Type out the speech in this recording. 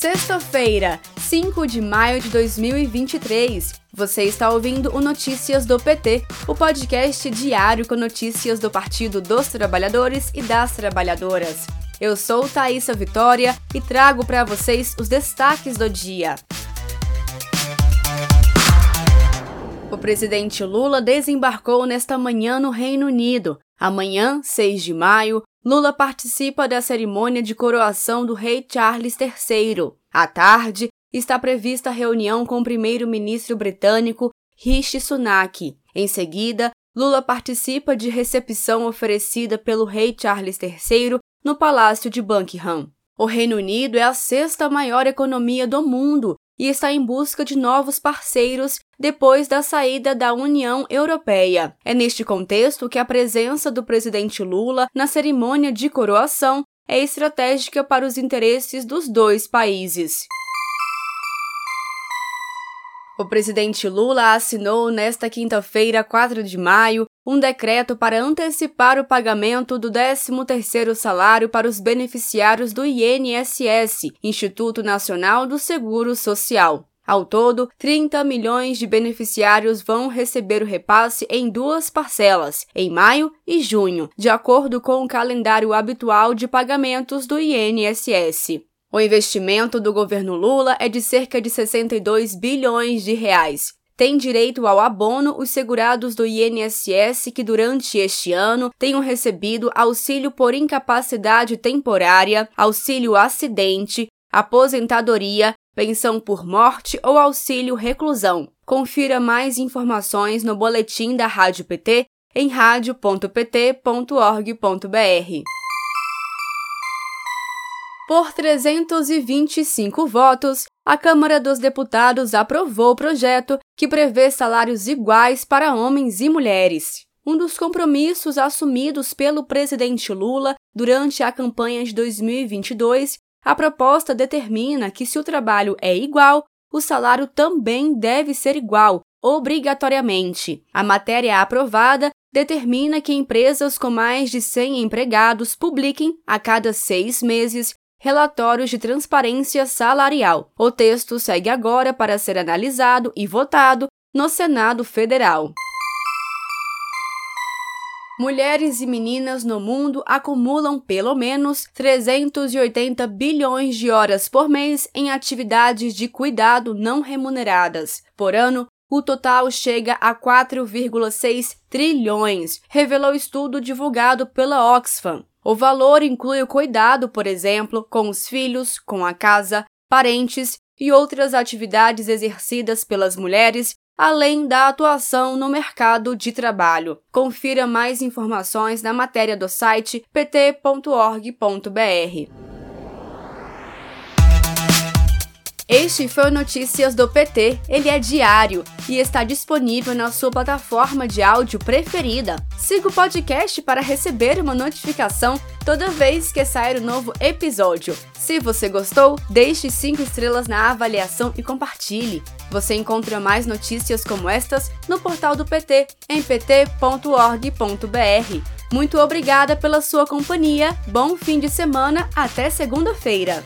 Sexta-feira, 5 de maio de 2023. Você está ouvindo o Notícias do PT, o podcast diário com notícias do Partido dos Trabalhadores e das Trabalhadoras. Eu sou Thaisa Vitória e trago para vocês os destaques do dia. O presidente Lula desembarcou nesta manhã no Reino Unido. Amanhã, 6 de maio, Lula participa da cerimônia de coroação do rei Charles III. À tarde, está prevista reunião com o primeiro-ministro britânico Rishi Sunak. Em seguida, Lula participa de recepção oferecida pelo rei Charles III no Palácio de Buckingham. O Reino Unido é a sexta maior economia do mundo e está em busca de novos parceiros depois da saída da União Europeia. É neste contexto que a presença do presidente Lula na cerimônia de coroação é estratégica para os interesses dos dois países. O presidente Lula assinou nesta quinta-feira, 4 de maio, um decreto para antecipar o pagamento do 13º salário para os beneficiários do INSS, Instituto Nacional do Seguro Social. Ao todo, 30 milhões de beneficiários vão receber o repasse em duas parcelas, em maio e junho, de acordo com o calendário habitual de pagamentos do INSS. O investimento do governo Lula é de cerca de 62 bilhões de reais, têm direito ao abono os segurados do INSS que durante este ano tenham recebido auxílio por incapacidade temporária, auxílio acidente, aposentadoria, pensão por morte ou auxílio reclusão. Confira mais informações no boletim da Rádio PT em radio.pt.org.br. Por 325 votos, a Câmara dos Deputados aprovou o projeto que prevê salários iguais para homens e mulheres. Um dos compromissos assumidos pelo presidente Lula durante a campanha de 2022, a proposta determina que, se o trabalho é igual, o salário também deve ser igual, obrigatoriamente. A matéria aprovada determina que empresas com mais de 100 empregados publiquem, a cada seis meses, relatórios de transparência salarial. O texto segue agora para ser analisado e votado no Senado Federal. Mulheres e meninas no mundo acumulam pelo menos 380 bilhões de horas por mês em atividades de cuidado não remuneradas. Por ano, o total chega a 4,6 trilhões, revelou estudo divulgado pela Oxfam. O valor inclui o cuidado, por exemplo, com os filhos, com a casa, parentes e outras atividades exercidas pelas mulheres, além da atuação no mercado de trabalho. Confira mais informações na matéria do site pt.org.br. Este foi o Notícias do PT. Ele é diário e está disponível na sua plataforma de áudio preferida. Siga o podcast para receber uma notificação toda vez que sair um novo episódio. Se você gostou, deixe 5 estrelas na avaliação e compartilhe. Você encontra mais notícias como estas no portal do PT em pt.org.br. Muito obrigada pela sua companhia, bom fim de semana, até segunda-feira!